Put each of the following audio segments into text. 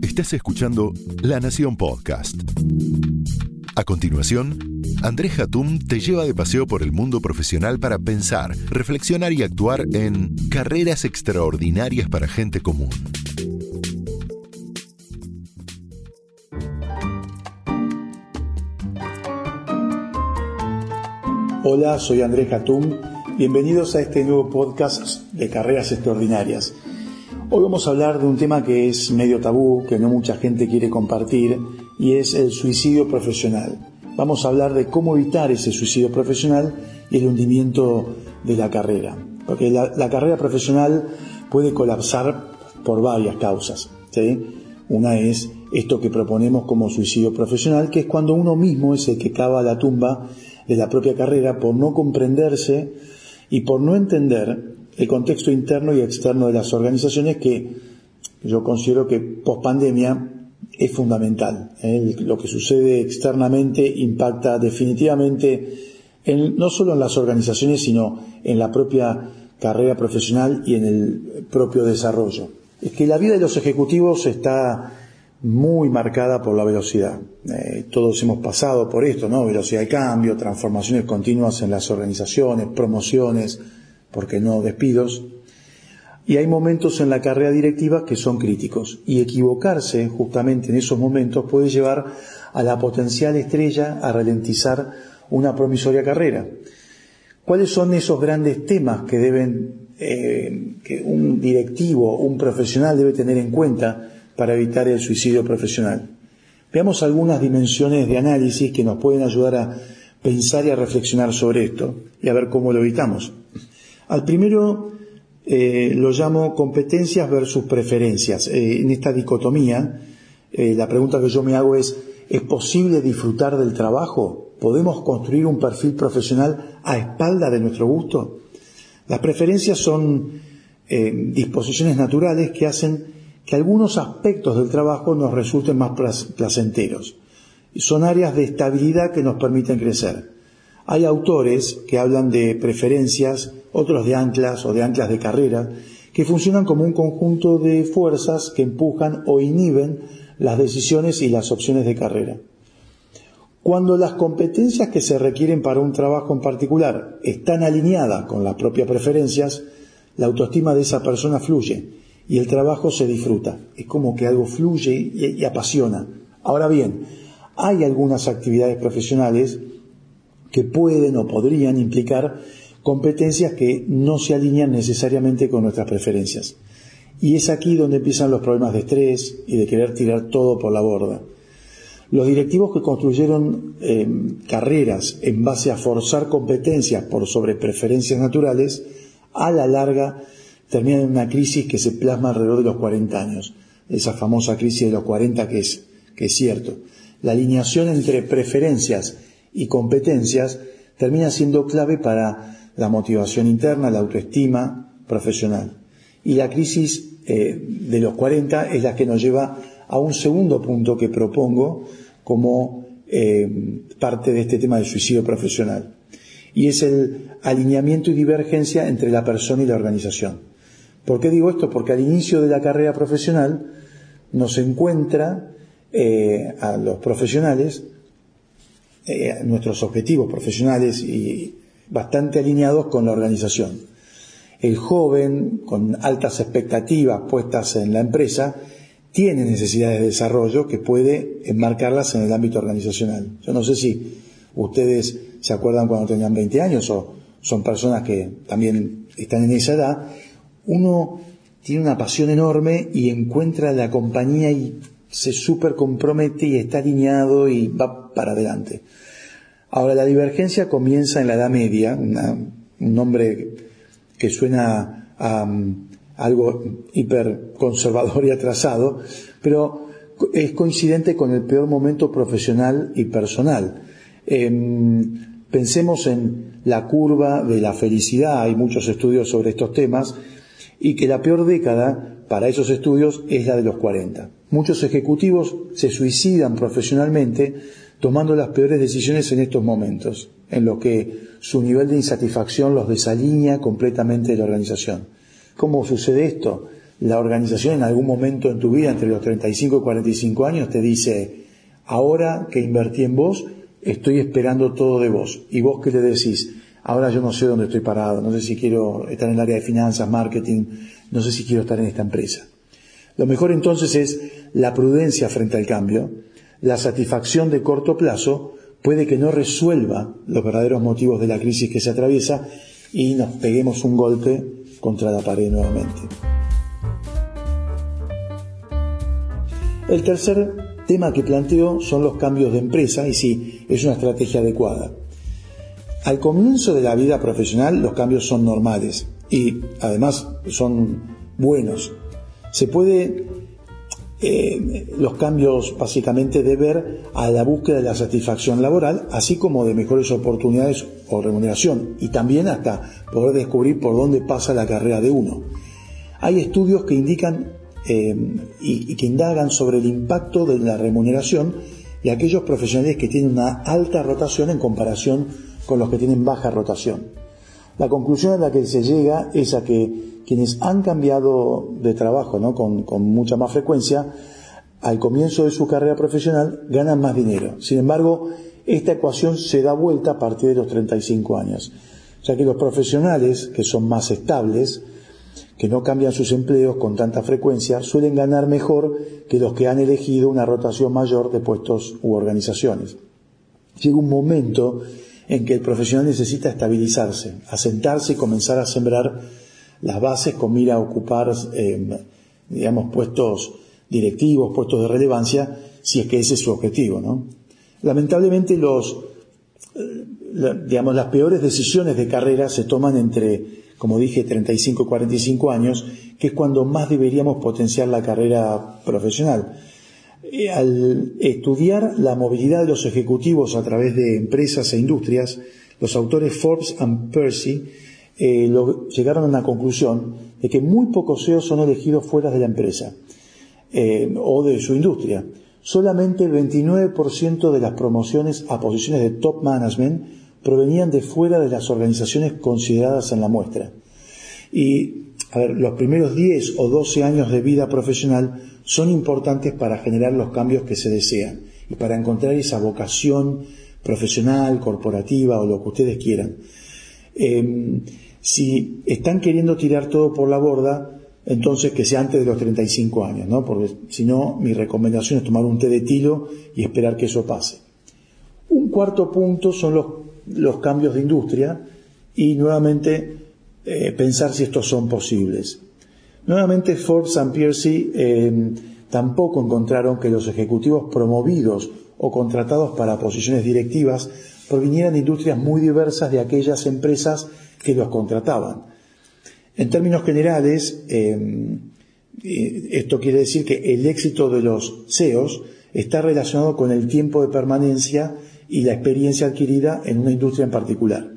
Estás escuchando La Nación Podcast. A continuación, Andrés Hatum te lleva de paseo por el mundo profesional para pensar, reflexionar y actuar en carreras extraordinarias para gente común. Hola, soy Andrés Hatum. Bienvenidos a este nuevo podcast de Carreras Extraordinarias. Hoy vamos a hablar de un tema que es medio tabú, que no mucha gente quiere compartir, y es el suicidio profesional. Vamos a hablar de cómo evitar ese suicidio profesional y el hundimiento de la carrera. Porque la, carrera profesional puede colapsar por varias causas. Una es esto que proponemos como suicidio profesional, que es cuando uno mismo es el que cava la tumba de la propia carrera por no comprenderse y por no entender el contexto interno y externo de las organizaciones que yo considero que post pandemia es fundamental. ¿eh? Lo que sucede externamente impacta definitivamente no solo en las organizaciones, sino en la propia carrera profesional y en el propio desarrollo. Es que la vida de los ejecutivos está muy marcada por la velocidad. Eh, todos hemos pasado por esto, ¿no? Velocidad de cambio, transformaciones continuas en las organizaciones, promociones, porque no despidos. Y hay momentos en la carrera directiva que son críticos y equivocarse justamente en esos momentos puede llevar a la potencial estrella a ralentizar una promisoria carrera. ¿Cuáles son esos grandes temas que deben eh, que un directivo, un profesional debe tener en cuenta para evitar el suicidio profesional? Veamos algunas dimensiones de análisis que nos pueden ayudar a pensar y a reflexionar sobre esto y a ver cómo lo evitamos. Al primero eh, lo llamo competencias versus preferencias. Eh, en esta dicotomía, eh, la pregunta que yo me hago es, ¿es posible disfrutar del trabajo? ¿Podemos construir un perfil profesional a espalda de nuestro gusto? Las preferencias son disposiciones naturales que hacen que algunos aspectos del trabajo nos resulten más placenteros. Son áreas de estabilidad que nos permiten crecer. Hay autores que hablan de preferencias, otros de anclas o de anclas de carrera, que funcionan como un conjunto de fuerzas que empujan o inhiben las decisiones y las opciones de carrera. Cuando las competencias que se requieren para un trabajo en particular están alineadas con las propias preferencias, la autoestima de esa persona fluye y el trabajo se disfruta. Es como que algo fluye y, apasiona. Ahora bien, hay algunas actividades profesionales que pueden o podrían implicar competencias que no se alinean necesariamente con nuestras preferencias. Y es aquí donde empiezan los problemas de estrés y de querer tirar todo por la borda. Los directivos que construyeron em, carreras en base a forzar competencias por sobre preferencias naturales, a la larga terminan en una crisis que se plasma alrededor de los 40 años. Esa famosa crisis de los 40 que es, que es cierto. La alineación entre preferencias y competencias termina siendo clave para la motivación interna, la autoestima profesional. Y la crisis eh, de los 40 es la que nos lleva a un segundo punto que propongo como eh, parte de este tema del suicidio profesional. Y es el alineamiento y divergencia entre la persona y la organización. ¿Por qué digo esto? Porque al inicio de la carrera profesional nos encuentra eh, a los profesionales eh, nuestros objetivos profesionales y bastante alineados con la organización. El joven, con altas expectativas puestas en la empresa, tiene necesidades de desarrollo que puede enmarcarlas en el ámbito organizacional. Yo no sé si ustedes se acuerdan cuando tenían 20 años o son personas que también están en esa edad. Uno tiene una pasión enorme y encuentra la compañía y se súper compromete y está alineado y va para adelante. Ahora, la divergencia comienza en la Edad Media, un nombre que suena a, um, algo hiper conservador y atrasado, pero es coincidente con el peor momento profesional y personal. Em, pensemos en la curva de la felicidad, hay muchos estudios sobre estos temas, y que la peor década para esos estudios es la de los 40. Muchos ejecutivos se suicidan profesionalmente tomando las peores decisiones en estos momentos, en los que su nivel de insatisfacción los desalinea completamente de la organización. ¿Cómo sucede esto? la organización en algún momento en tu vida, entre los 35 y 45 años, te dice, ahora que invertí en vos, estoy esperando todo de vos. ¿Y vos qué le decís? Ahora yo no sé dónde estoy parado, no sé si quiero estar en el área de finanzas, marketing, no sé si quiero estar en esta empresa. Lo mejor entonces es la prudencia frente al cambio, la satisfacción de corto plazo puede que no resuelva los verdaderos motivos de la crisis que se atraviesa y nos peguemos un golpe contra la pared nuevamente. El tercer tema que planteo son los cambios de empresa y sí, es una estrategia adecuada. Al comienzo de la vida profesional los cambios son normales y además son buenos. Se puede eh, los cambios básicamente deber a la búsqueda de la satisfacción laboral, así como de mejores oportunidades o remuneración, y también hasta poder descubrir por dónde pasa la carrera de uno. Hay estudios que indican eh, y, y que indagan sobre el impacto de la remuneración y aquellos profesionales que tienen una alta rotación en comparación con los que tienen baja rotación. La conclusión a la que se llega es a que quienes han cambiado de trabajo ¿no? con, con mucha más frecuencia, al comienzo de su carrera profesional ganan más dinero. Sin embargo, esta ecuación se da vuelta a partir de los 35 años, ya que los profesionales que son más estables, que no cambian sus empleos con tanta frecuencia, suelen ganar mejor que los que han elegido una rotación mayor de puestos u organizaciones. Llega un momento en que el profesional necesita estabilizarse, asentarse y comenzar a sembrar las bases con mira a ocupar, eh, digamos, puestos directivos, puestos de relevancia, si es que ese es su objetivo, ¿no? Lamentablemente los, eh, digamos, las peores decisiones de carrera se toman entre, como dije, 35 y 45 años, que es cuando más deberíamos potenciar la carrera profesional. Eh, al estudiar la movilidad de los ejecutivos a través de empresas e industrias, los autores Forbes and Percy eh, llegaron a una conclusión de que muy pocos CEOs son elegidos fuera de la empresa eh, o de su industria. Solamente el 29% de las promociones a posiciones de top management provenían de fuera de las organizaciones consideradas en la muestra. Y los primeros 10 o 12 años de vida profesional son importantes para generar los cambios que se desean y para encontrar esa vocación profesional, corporativa o lo que ustedes quieran. Eh, si están queriendo tirar todo por la borda, entonces que sea antes de los 35 años, ¿no? Porque si no, mi recomendación es tomar un té de tilo y esperar que eso pase. Un cuarto punto son los, cambios de industria y nuevamente eh, pensar si estos son posibles. Nuevamente Forbes and Piercy eh, tampoco encontraron que los ejecutivos promovidos o contratados para posiciones directivas provinieran de industrias muy diversas de aquellas empresas que los contrataban. En términos generales, em, esto quiere decir que el éxito de los CEOs está relacionado con el tiempo de permanencia y la experiencia adquirida en una industria en particular.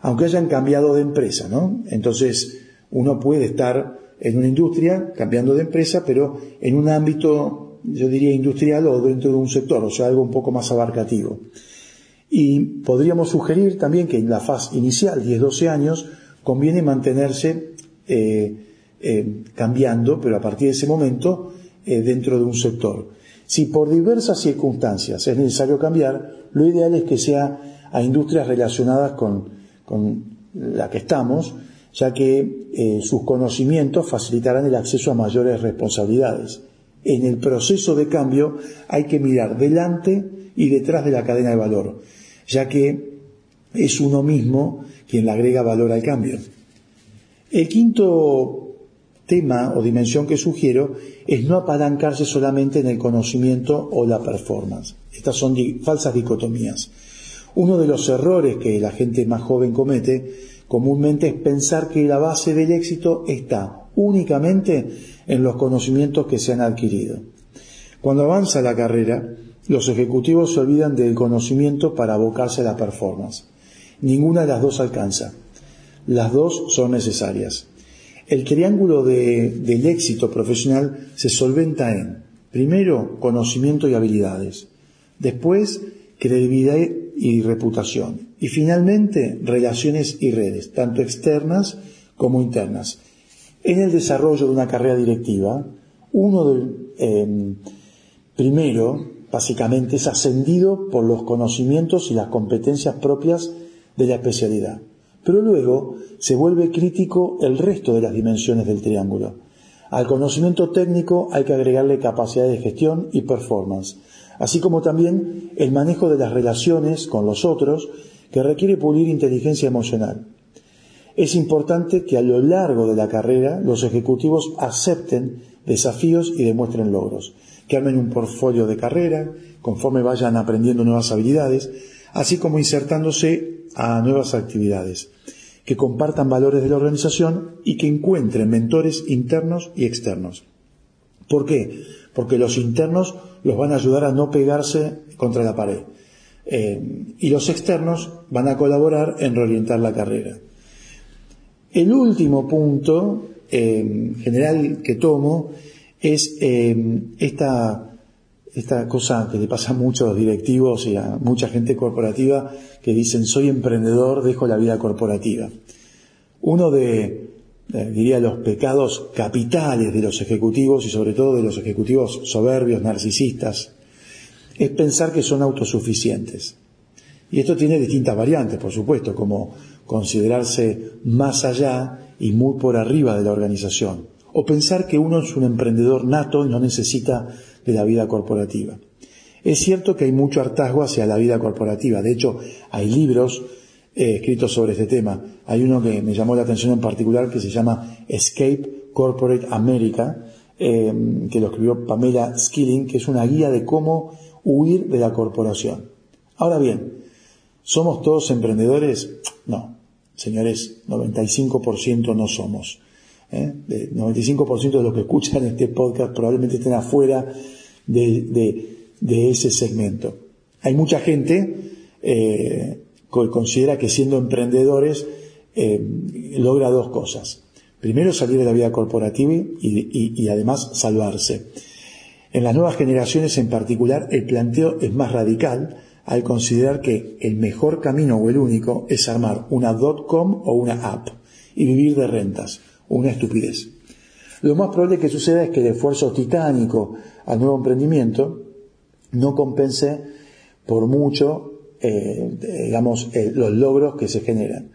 Aunque hayan cambiado de empresa, ¿no? Entonces, uno puede estar en una industria cambiando de empresa, pero en un ámbito, yo diría, industrial o dentro de un sector, o sea, algo un poco más abarcativo. Y podríamos sugerir también que en la fase inicial, 10-12 años, conviene mantenerse eh, eh, cambiando, pero a partir de ese momento, eh, dentro de un sector. Si por diversas circunstancias es necesario cambiar, lo ideal es que sea a industrias relacionadas con, con la que estamos, ya que sus conocimientos facilitarán el acceso a mayores responsabilidades. En el proceso de cambio hay que mirar delante y detrás de la cadena de valor ya que es uno mismo quien le agrega valor al cambio. El quinto tema o dimensión que sugiero es no apalancarse solamente en el conocimiento o la performance. Estas son falsas dicotomías. Uno de los errores que la gente más joven comete comúnmente es pensar que la base del éxito está únicamente en los conocimientos que se han adquirido. Cuando avanza la carrera, los ejecutivos se olvidan del conocimiento para abocarse a la performance. Ninguna de las dos alcanza. Las dos son necesarias. El triángulo del éxito profesional se solventa en, primero, conocimiento y habilidades, después, credibilidad y reputación, y finalmente, relaciones y redes, tanto externas como internas. En el desarrollo de una carrera directiva, uno del, em, primero, básicamente, es ascendido por los conocimientos y las competencias propias de la especialidad. Pero luego se vuelve crítico el resto de las dimensiones del triángulo. Al conocimiento técnico hay que agregarle capacidad de gestión y performance, así como también el manejo de las relaciones con los otros que requiere pulir inteligencia emocional. Es importante que a lo largo de la carrera los ejecutivos acepten desafíos y demuestren logros, que un portfolio de carrera conforme vayan aprendiendo nuevas habilidades, así como insertándose a nuevas actividades, que compartan valores de la organización y que encuentren mentores internos y externos. ¿Por qué? Porque los internos los van a ayudar a no pegarse contra la pared eh, y los externos van a colaborar en reorientar la carrera. El último punto eh, general que tomo es eh, esta, esta cosa que le pasa a muchos directivos y a mucha gente corporativa que dicen soy emprendedor, dejo la vida corporativa. Uno de, diría, los pecados capitales de los ejecutivos y sobre todo de los ejecutivos soberbios, narcisistas, es pensar que son autosuficientes. Y esto tiene distintas variantes, por supuesto, como considerarse más allá y muy por arriba de la organización, o pensar que uno es un emprendedor nato y no necesita de la vida corporativa. Es cierto que hay mucho hartazgo hacia la vida corporativa, de hecho hay libros eh, escritos sobre este tema. Hay uno que me llamó la atención en particular que se llama Escape Corporate America, eh, que lo escribió Pamela Skilling, que es una guía de cómo huir de la corporación. Ahora bien, ¿somos todos emprendedores? No, señores, 95% no somos. ¿Eh? 95% de los que escuchan este podcast probablemente estén afuera de, ese segmento. Hay mucha gente eh, que considera que siendo emprendedores eh, logra dos cosas. Primero, salir de la vida corporativa y además salvarse. En las nuevas generaciones en particular, el planteo es más radical al considerar que el mejor camino o el único es armar una .com o una app y vivir de rentas, una estupidez. Lo más probable que suceda es que el esfuerzo titánico al nuevo emprendimiento no compense por mucho, eh, digamos, los logros que se generan.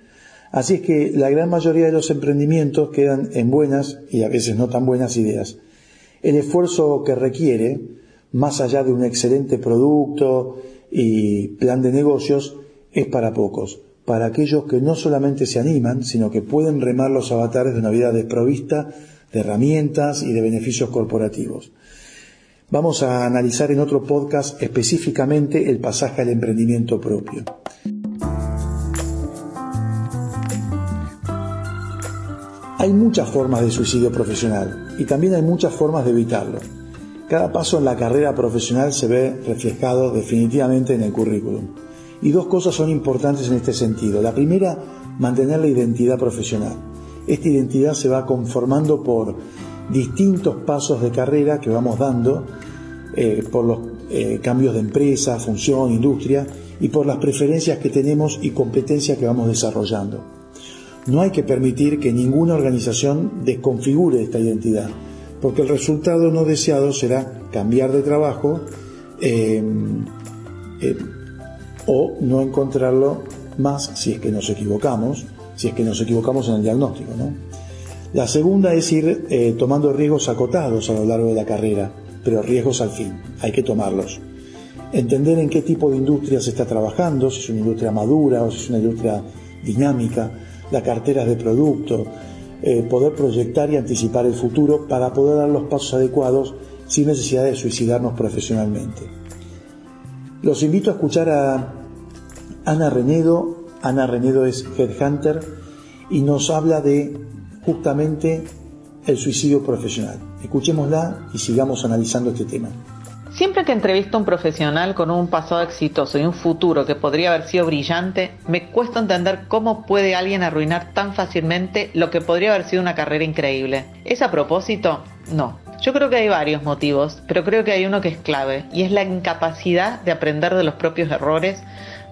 Así es que la gran mayoría de los emprendimientos quedan en buenas y a veces no tan buenas ideas el esfuerzo que requiere, más allá de un excelente producto y plan de negocios, es para pocos, para aquellos que no solamente se animan, sino que pueden remar los avatares de una vida desprovista de herramientas y de beneficios corporativos. Vamos a analizar en otro podcast específicamente el pasaje al emprendimiento propio. Hay muchas formas de suicidio profesional y también hay muchas formas de evitarlo. Cada paso en la carrera profesional se ve reflejado definitivamente en el currículum. Y dos cosas son importantes en este sentido. La primera, mantener la identidad profesional. Esta identidad se va conformando por distintos pasos de carrera que vamos dando, eh, por los eh, cambios de empresa, función, industria y por las preferencias que tenemos y competencias que vamos desarrollando. No hay que permitir que ninguna organización desconfigure esta identidad, porque el resultado no deseado será cambiar de trabajo eh, o no encontrarlo más si es que nos equivocamos, si es que nos equivocamos en el diagnóstico. La segunda es ir eh, tomando riesgos acotados a lo largo de la carrera, pero riesgos al fin, hay que tomarlos. Entender en qué tipo de industria se está trabajando, si es una industria madura o si es una industria dinámica, la cartera de producto, eh, poder proyectar y anticipar el futuro para poder dar los pasos adecuados sin necesidad de suicidarnos profesionalmente. Los invito a escuchar a Ana Renedo. Ana Renedo es Headhunter y nos habla de justamente el suicidio profesional. Escuchémosla y sigamos analizando este tema. Siempre que entrevisto a un profesional con un pasado exitoso y un futuro que podría haber sido brillante, me cuesta entender cómo puede alguien arruinar tan fácilmente lo que podría haber sido una carrera increíble. ¿Es a propósito? No. Yo creo que hay varios motivos, pero creo que hay uno que es clave, y es la incapacidad de aprender de los propios errores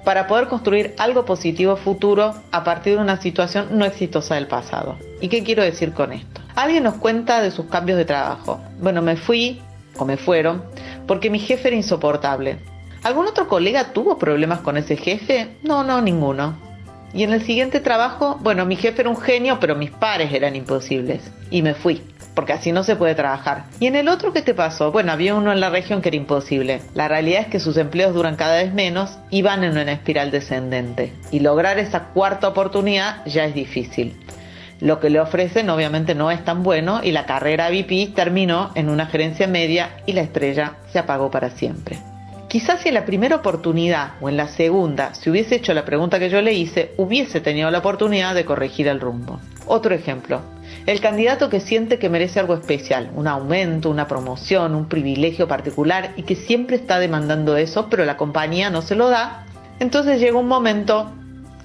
para poder construir algo positivo futuro a partir de una situación no exitosa del pasado. ¿Y qué quiero decir con esto? Alguien nos cuenta de sus cambios de trabajo. Bueno, me fui, o me fueron, porque mi jefe era insoportable. ¿Algún otro colega tuvo problemas con ese jefe? No, no, ninguno. Y en el siguiente trabajo, bueno, mi jefe era un genio, pero mis pares eran imposibles. Y me fui porque así no se puede trabajar. ¿Y en el otro qué te pasó? Bueno, había uno en la región que era imposible. La realidad es que sus empleos duran cada vez menos y van en una espiral descendente. Y lograr esa cuarta oportunidad ya es difícil. Lo que le ofrecen obviamente no es tan bueno y la carrera VP terminó en una gerencia media y la estrella se apagó para siempre. Quizás si en la primera oportunidad o en la segunda se hubiese hecho la pregunta que yo le hice, hubiese tenido la oportunidad de corregir el rumbo. Otro ejemplo, el candidato que siente que merece algo especial, un aumento, una promoción, un privilegio particular y que siempre está demandando eso, pero la compañía no se lo da, entonces llega un momento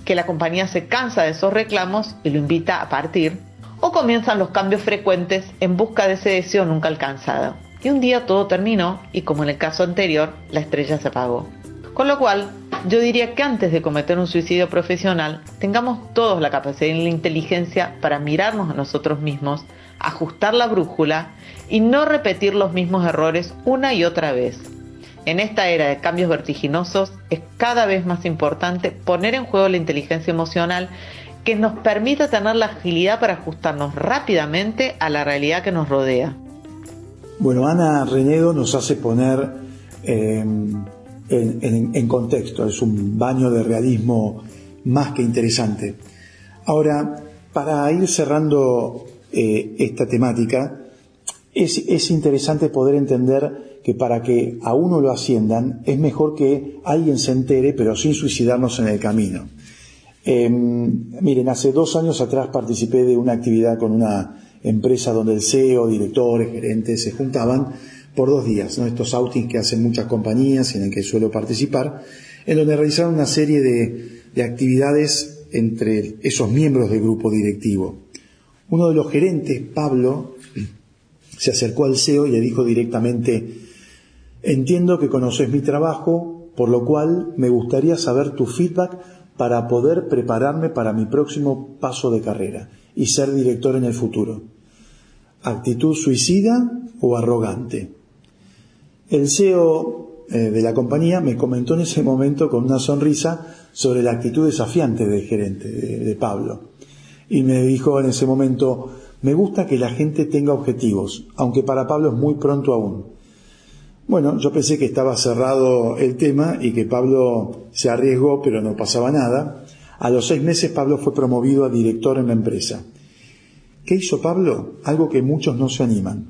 que la compañía se cansa de esos reclamos y lo invita a partir, o comienzan los cambios frecuentes en busca de ese deseo nunca alcanzado. Y un día todo terminó y como en el caso anterior, la estrella se apagó. Con lo cual, yo diría que antes de cometer un suicidio profesional, tengamos todos la capacidad y la inteligencia para mirarnos a nosotros mismos, ajustar la brújula y no repetir los mismos errores una y otra vez. En esta era de cambios vertiginosos es cada vez más importante poner en juego la inteligencia emocional que nos permita tener la agilidad para ajustarnos rápidamente a la realidad que nos rodea. Bueno, Ana Renedo nos hace poner eh, en, contexto, es un baño de realismo más que interesante. Ahora, para ir cerrando eh, esta temática, es, es, interesante poder entender que para que a uno lo asciendan es mejor que alguien se entere, pero sin suicidarnos en el camino. Em, miren, hace dos años atrás participé de una actividad con una empresa donde el CEO, directores, gerentes se juntaban por dos días, ¿no? estos outings que hacen muchas compañías y en el que suelo participar, en donde realizaron una serie de, de actividades entre esos miembros del grupo directivo. Uno de los gerentes, Pablo, se acercó al CEO y le dijo directamente, entiendo que conoces mi trabajo, por lo cual me gustaría saber tu feedback para poder prepararme para mi próximo paso de carrera y ser director en el futuro. ¿Actitud suicida o arrogante? El CEO eh, de la compañía me comentó en ese momento con una sonrisa sobre la actitud desafiante del gerente, de, Pablo. Y me dijo en ese momento, me gusta que la gente tenga objetivos, aunque para Pablo es muy pronto aún. Bueno, yo pensé que estaba cerrado el tema y que Pablo se arriesgó, pero no pasaba nada. A los seis meses Pablo fue promovido a director en la empresa. ¿Qué hizo Pablo? Algo que muchos no se animan.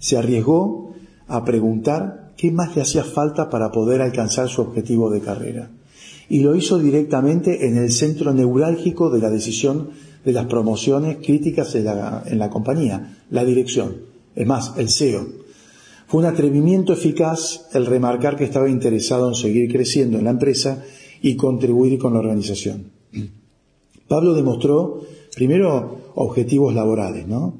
Se arriesgó a preguntar qué más le hacía falta para poder alcanzar su objetivo de carrera. Y lo hizo directamente en el centro neurálgico de la decisión de las promociones críticas en la, en la compañía, la dirección, es más, el CEO. Fue un atrevimiento eficaz el remarcar que estaba interesado en seguir creciendo en la empresa y contribuir con la organización. Pablo demostró, primero, objetivos laborales, ¿no?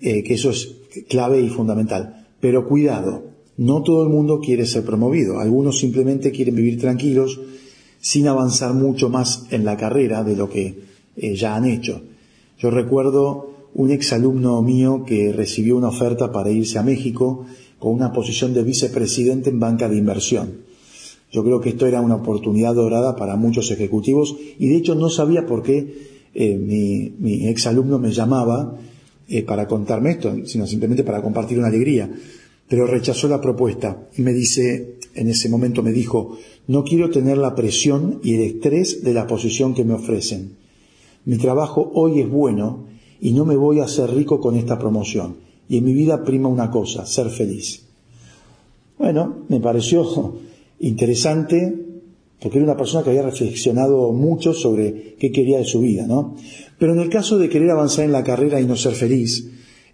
Eh, que eso es clave y fundamental. Pero cuidado, no todo el mundo quiere ser promovido. Algunos simplemente quieren vivir tranquilos sin avanzar mucho más en la carrera de lo que eh, ya han hecho. Yo recuerdo un exalumno mío que recibió una oferta para irse a México con una posición de vicepresidente en banca de inversión. Yo creo que esto era una oportunidad dorada para muchos ejecutivos y de hecho no sabía por qué eh, mi, mi exalumno me llamaba eh, para contarme esto, sino simplemente para compartir una alegría. Pero rechazó la propuesta y me dice, en ese momento me dijo, no quiero tener la presión y el estrés de la posición que me ofrecen. Mi trabajo hoy es bueno y no me voy a hacer rico con esta promoción. Y en mi vida prima una cosa, ser feliz. Bueno, me pareció interesante porque era una persona que había reflexionado mucho sobre qué quería de su vida, ¿no? Pero en el caso de querer avanzar en la carrera y no ser feliz,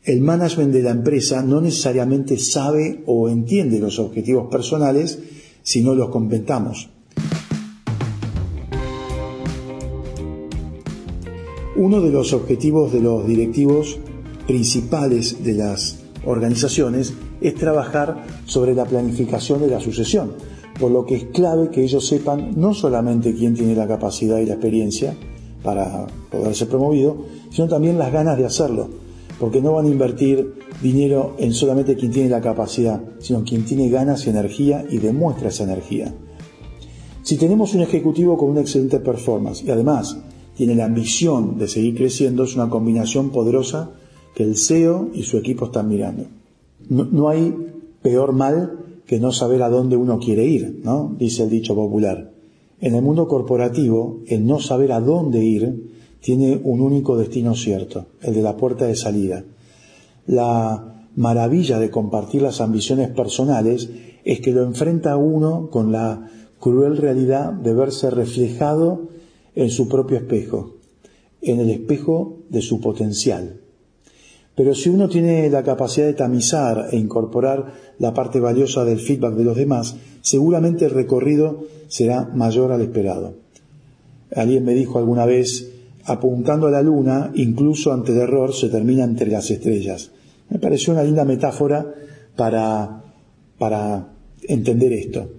el management de la empresa no necesariamente sabe o entiende los objetivos personales si no los completamos. Uno de los objetivos de los directivos principales de las organizaciones es trabajar sobre la planificación de la sucesión por lo que es clave que ellos sepan no solamente quién tiene la capacidad y la experiencia para poder ser promovido, sino también las ganas de hacerlo, porque no van a invertir dinero en solamente quien tiene la capacidad, sino quien tiene ganas y energía y demuestra esa energía. Si tenemos un ejecutivo con una excelente performance y además tiene la ambición de seguir creciendo, es una combinación poderosa que el CEO y su equipo están mirando. No, hay peor mal que no saber a dónde uno quiere ir, ¿no? Dice el dicho popular. En el mundo corporativo, el no saber a dónde ir tiene un único destino cierto, el de la puerta de salida. La maravilla de compartir las ambiciones personales es que lo enfrenta uno con la cruel realidad de verse reflejado en su propio espejo, en el espejo de su potencial. Pero si uno tiene la capacidad de tamizar e incorporar la parte valiosa del feedback de los demás, seguramente el recorrido será mayor al esperado. Alguien me dijo alguna vez, apuntando a la luna, incluso ante el error, se termina entre las estrellas. Me pareció una linda metáfora para, para entender esto.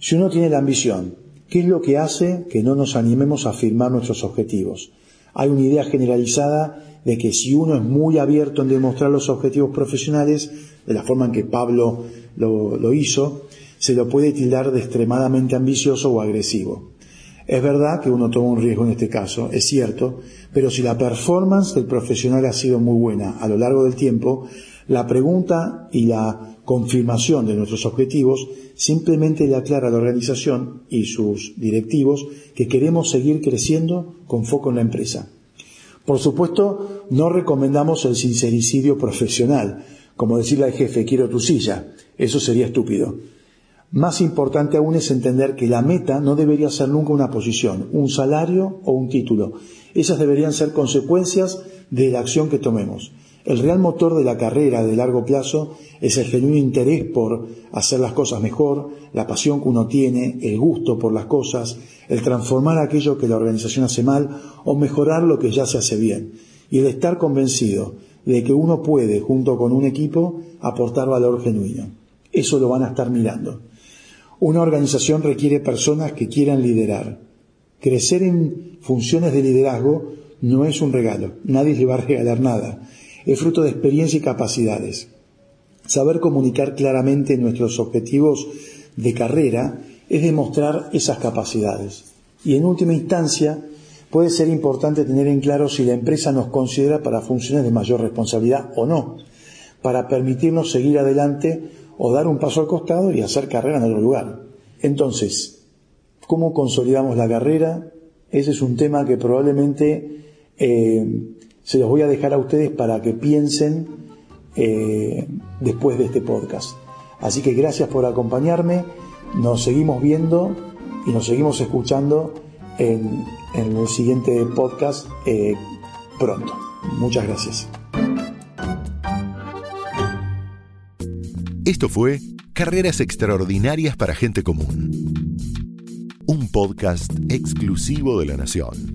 Si uno tiene la ambición, ¿qué es lo que hace que no nos animemos a firmar nuestros objetivos? Hay una idea generalizada de que si uno es muy abierto en demostrar los objetivos profesionales, de la forma en que Pablo lo, hizo, se lo puede tildar de extremadamente ambicioso o agresivo. Es verdad que uno toma un riesgo en este caso, es cierto, pero si la performance del profesional ha sido muy buena a lo largo del tiempo, la pregunta y la confirmación de nuestros objetivos simplemente le aclara a la organización y sus directivos que queremos seguir creciendo con foco en la empresa. Por supuesto, no recomendamos el sincericidio profesional, como decirle al jefe, quiero tu silla. Eso sería estúpido. Más importante aún es entender que la meta no debería ser nunca una posición, un salario o un título. Esas deberían ser consecuencias de la acción que tomemos. El real motor de la carrera de largo plazo es el genuino interés por hacer las cosas mejor, la pasión que uno tiene, el gusto por las cosas, el transformar aquello que la organización hace mal o mejorar lo que ya se hace bien, y el estar convencido de que uno puede, junto con un equipo, aportar valor genuino. Eso lo van a estar mirando. Una organización requiere personas que quieran liderar. Crecer en funciones de liderazgo no es un regalo, nadie le va a regalar nada es fruto de experiencia y capacidades. Saber comunicar claramente nuestros objetivos de carrera es demostrar esas capacidades. Y en última instancia, puede ser importante tener en claro si la empresa nos considera para funciones de mayor responsabilidad o no, para permitirnos seguir adelante o dar un paso al costado y hacer carrera en otro lugar. Entonces, ¿cómo consolidamos la carrera? Ese es un tema que probablemente eh, se los voy a dejar a ustedes para que piensen eh, después de este podcast. Así que gracias por acompañarme, nos seguimos viendo y nos seguimos escuchando en, el siguiente podcast eh, pronto. Muchas gracias. Esto fue Carreras Extraordinarias para Gente Común un podcast exclusivo de La Nación.